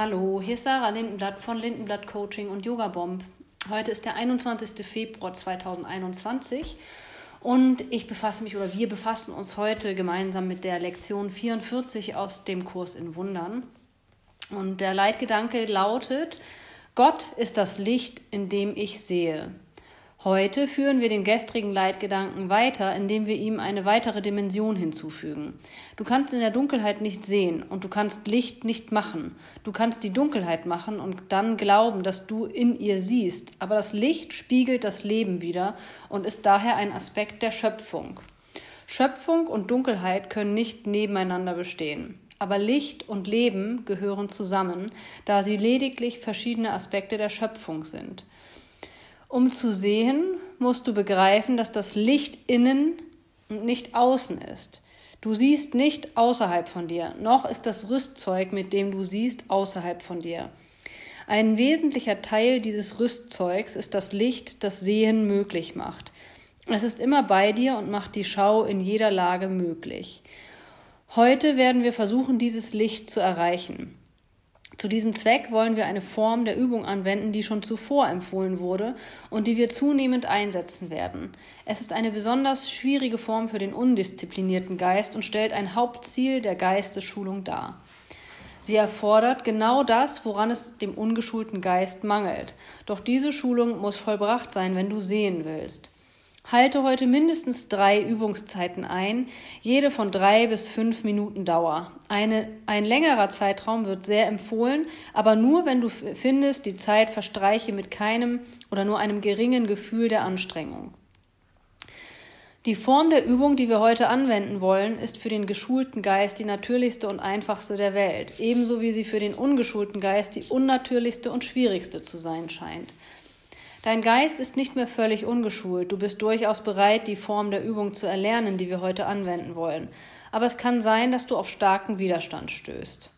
Hallo, hier ist Sarah Lindenblatt von Lindenblatt Coaching und Yoga Bomb. Heute ist der 21. Februar 2021 und ich befasse mich oder wir befassen uns heute gemeinsam mit der Lektion 44 aus dem Kurs in Wundern. Und der Leitgedanke lautet, Gott ist das Licht, in dem ich sehe. Heute führen wir den gestrigen Leitgedanken weiter, indem wir ihm eine weitere Dimension hinzufügen. Du kannst in der Dunkelheit nicht sehen und du kannst Licht nicht machen. Du kannst die Dunkelheit machen und dann glauben, dass du in ihr siehst. Aber das Licht spiegelt das Leben wieder und ist daher ein Aspekt der Schöpfung. Schöpfung und Dunkelheit können nicht nebeneinander bestehen. Aber Licht und Leben gehören zusammen, da sie lediglich verschiedene Aspekte der Schöpfung sind. Um zu sehen, musst du begreifen, dass das Licht innen und nicht außen ist. Du siehst nicht außerhalb von dir, noch ist das Rüstzeug, mit dem du siehst, außerhalb von dir. Ein wesentlicher Teil dieses Rüstzeugs ist das Licht, das Sehen möglich macht. Es ist immer bei dir und macht die Schau in jeder Lage möglich. Heute werden wir versuchen, dieses Licht zu erreichen. Zu diesem Zweck wollen wir eine Form der Übung anwenden, die schon zuvor empfohlen wurde und die wir zunehmend einsetzen werden. Es ist eine besonders schwierige Form für den undisziplinierten Geist und stellt ein Hauptziel der Geistesschulung dar. Sie erfordert genau das, woran es dem ungeschulten Geist mangelt. Doch diese Schulung muss vollbracht sein, wenn du sehen willst. Halte heute mindestens drei Übungszeiten ein, jede von drei bis fünf Minuten Dauer. Eine, ein längerer Zeitraum wird sehr empfohlen, aber nur wenn du findest, die Zeit verstreiche mit keinem oder nur einem geringen Gefühl der Anstrengung. Die Form der Übung, die wir heute anwenden wollen, ist für den geschulten Geist die natürlichste und einfachste der Welt, ebenso wie sie für den ungeschulten Geist die unnatürlichste und schwierigste zu sein scheint. Dein Geist ist nicht mehr völlig ungeschult. Du bist durchaus bereit, die Form der Übung zu erlernen, die wir heute anwenden wollen. Aber es kann sein, dass du auf starken Widerstand stößt.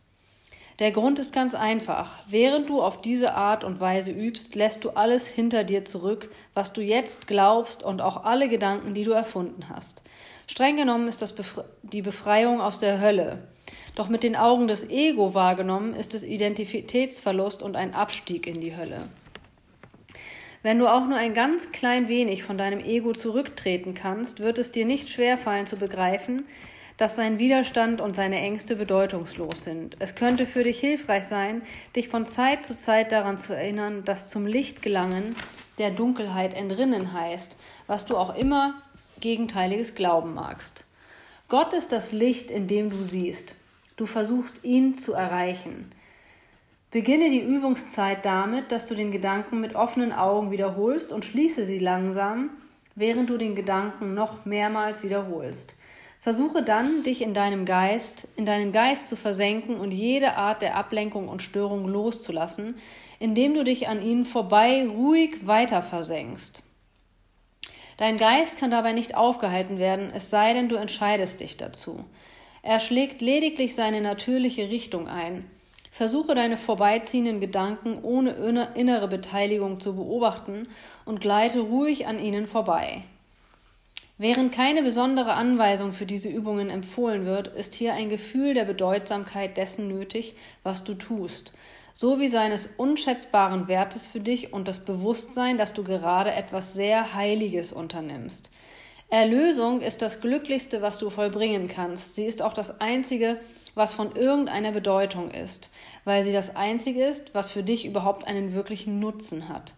Der Grund ist ganz einfach. Während du auf diese Art und Weise übst, lässt du alles hinter dir zurück, was du jetzt glaubst und auch alle Gedanken, die du erfunden hast. Streng genommen ist das Befre die Befreiung aus der Hölle. Doch mit den Augen des Ego wahrgenommen ist es Identitätsverlust und ein Abstieg in die Hölle. Wenn du auch nur ein ganz klein wenig von deinem Ego zurücktreten kannst, wird es dir nicht schwerfallen zu begreifen, dass sein Widerstand und seine Ängste bedeutungslos sind. Es könnte für dich hilfreich sein, dich von Zeit zu Zeit daran zu erinnern, dass zum Licht gelangen der Dunkelheit entrinnen heißt, was du auch immer Gegenteiliges glauben magst. Gott ist das Licht, in dem du siehst. Du versuchst ihn zu erreichen. Beginne die Übungszeit damit, dass du den Gedanken mit offenen Augen wiederholst und schließe sie langsam, während du den Gedanken noch mehrmals wiederholst. Versuche dann, dich in deinem Geist, in deinen Geist zu versenken und jede Art der Ablenkung und Störung loszulassen, indem du dich an ihnen vorbei ruhig weiter versenkst. Dein Geist kann dabei nicht aufgehalten werden, es sei denn, du entscheidest dich dazu. Er schlägt lediglich seine natürliche Richtung ein. Versuche deine vorbeiziehenden Gedanken ohne innere Beteiligung zu beobachten und gleite ruhig an ihnen vorbei. Während keine besondere Anweisung für diese Übungen empfohlen wird, ist hier ein Gefühl der Bedeutsamkeit dessen nötig, was du tust, sowie seines unschätzbaren Wertes für dich und das Bewusstsein, dass du gerade etwas sehr Heiliges unternimmst. Erlösung ist das Glücklichste, was du vollbringen kannst. Sie ist auch das Einzige, was von irgendeiner Bedeutung ist, weil sie das Einzige ist, was für dich überhaupt einen wirklichen Nutzen hat.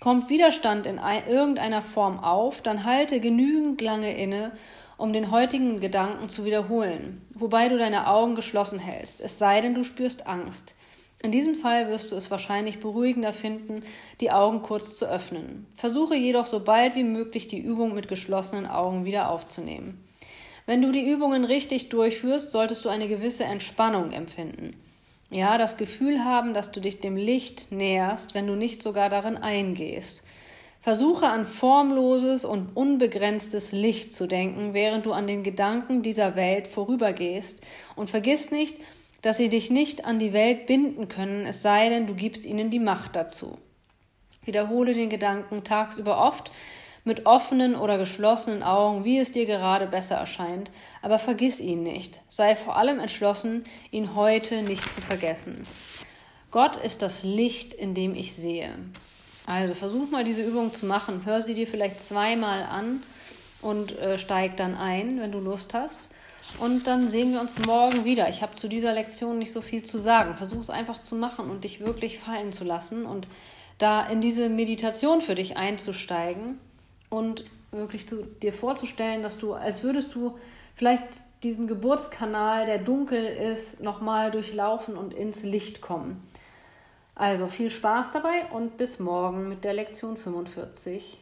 Kommt Widerstand in irgendeiner Form auf, dann halte genügend lange inne, um den heutigen Gedanken zu wiederholen, wobei du deine Augen geschlossen hältst, es sei denn, du spürst Angst. In diesem Fall wirst du es wahrscheinlich beruhigender finden, die Augen kurz zu öffnen. Versuche jedoch so bald wie möglich die Übung mit geschlossenen Augen wieder aufzunehmen. Wenn du die Übungen richtig durchführst, solltest du eine gewisse Entspannung empfinden. Ja, das Gefühl haben, dass du dich dem Licht näherst, wenn du nicht sogar darin eingehst. Versuche an formloses und unbegrenztes Licht zu denken, während du an den Gedanken dieser Welt vorübergehst, und vergiss nicht, dass sie dich nicht an die Welt binden können, es sei denn, du gibst ihnen die Macht dazu. Wiederhole den Gedanken tagsüber oft mit offenen oder geschlossenen Augen, wie es dir gerade besser erscheint, aber vergiss ihn nicht. Sei vor allem entschlossen, ihn heute nicht zu vergessen. Gott ist das Licht, in dem ich sehe. Also versuch mal diese Übung zu machen. Hör sie dir vielleicht zweimal an und äh, steig dann ein, wenn du Lust hast. Und dann sehen wir uns morgen wieder. Ich habe zu dieser Lektion nicht so viel zu sagen. Versuch es einfach zu machen und dich wirklich fallen zu lassen und da in diese Meditation für dich einzusteigen und wirklich zu, dir vorzustellen, dass du, als würdest du vielleicht diesen Geburtskanal, der dunkel ist, nochmal durchlaufen und ins Licht kommen. Also viel Spaß dabei und bis morgen mit der Lektion 45.